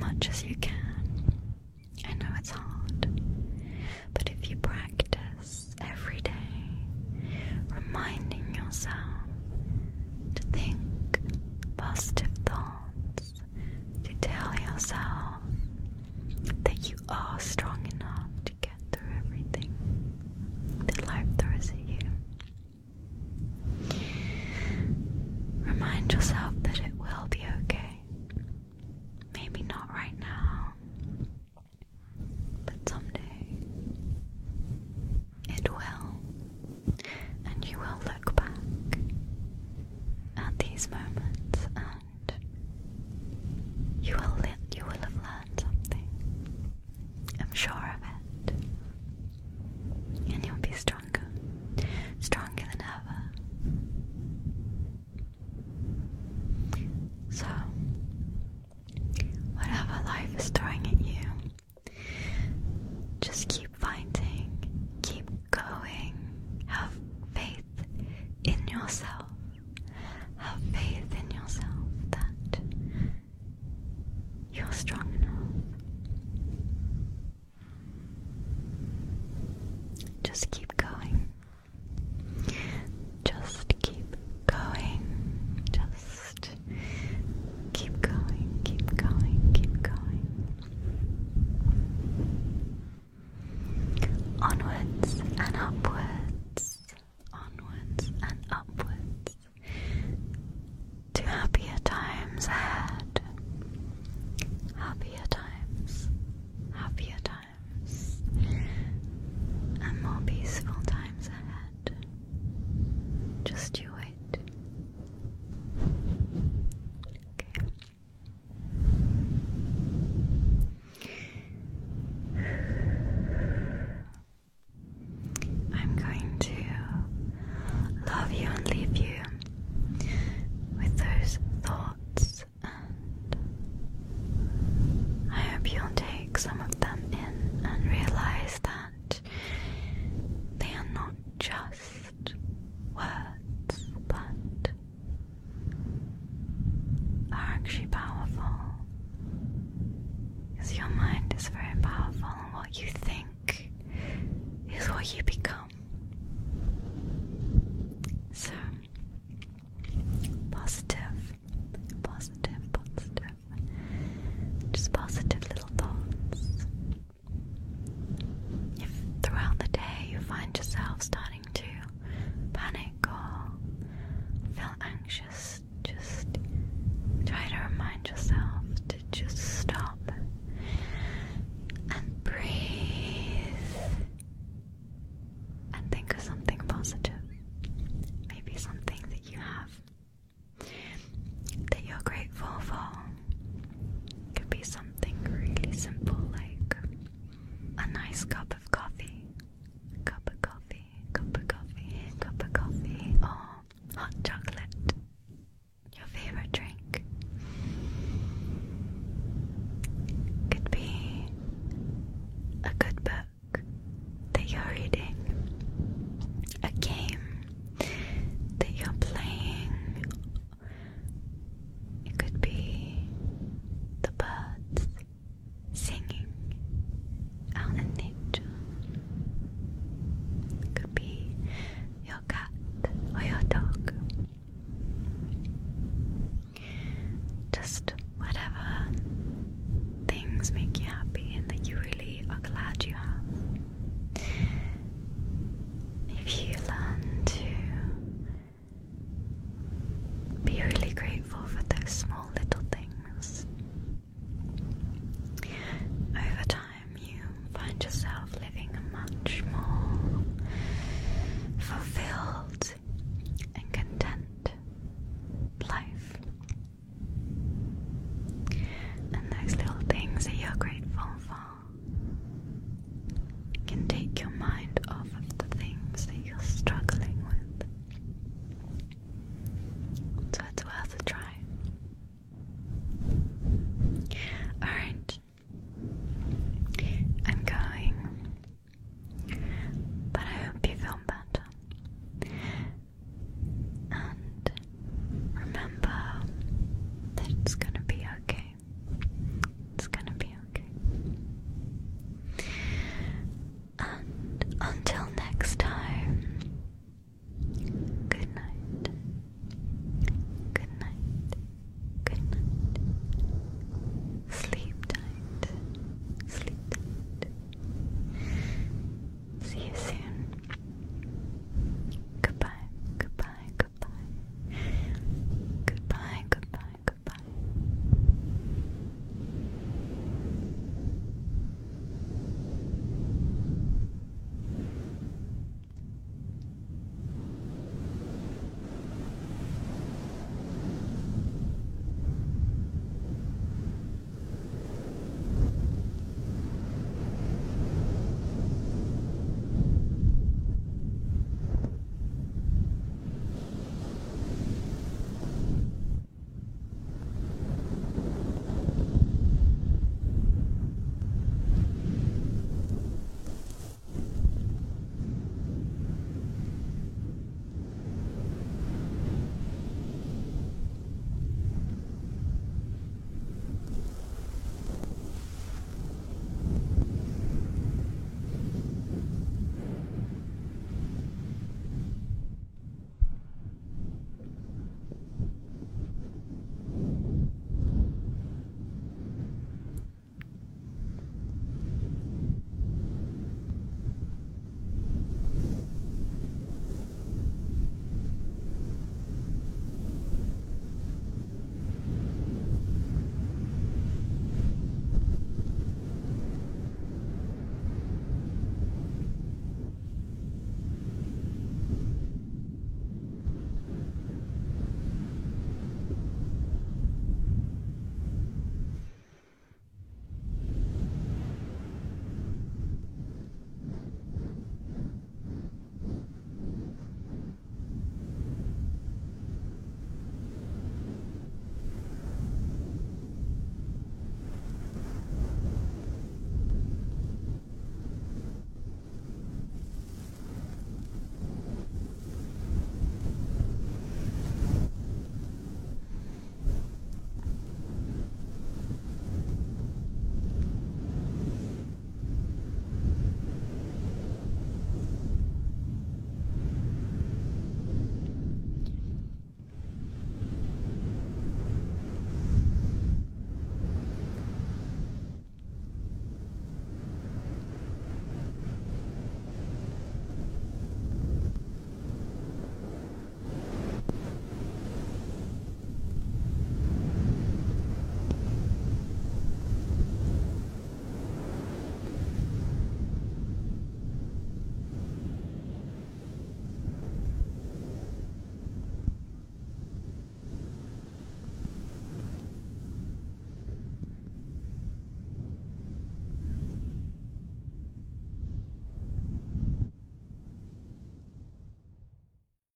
much as you can. actually powerful. Because your mind is very powerful, and what you think is what you become. So, positive, positive, positive. Just positive little thoughts. If throughout the day you find yourself starting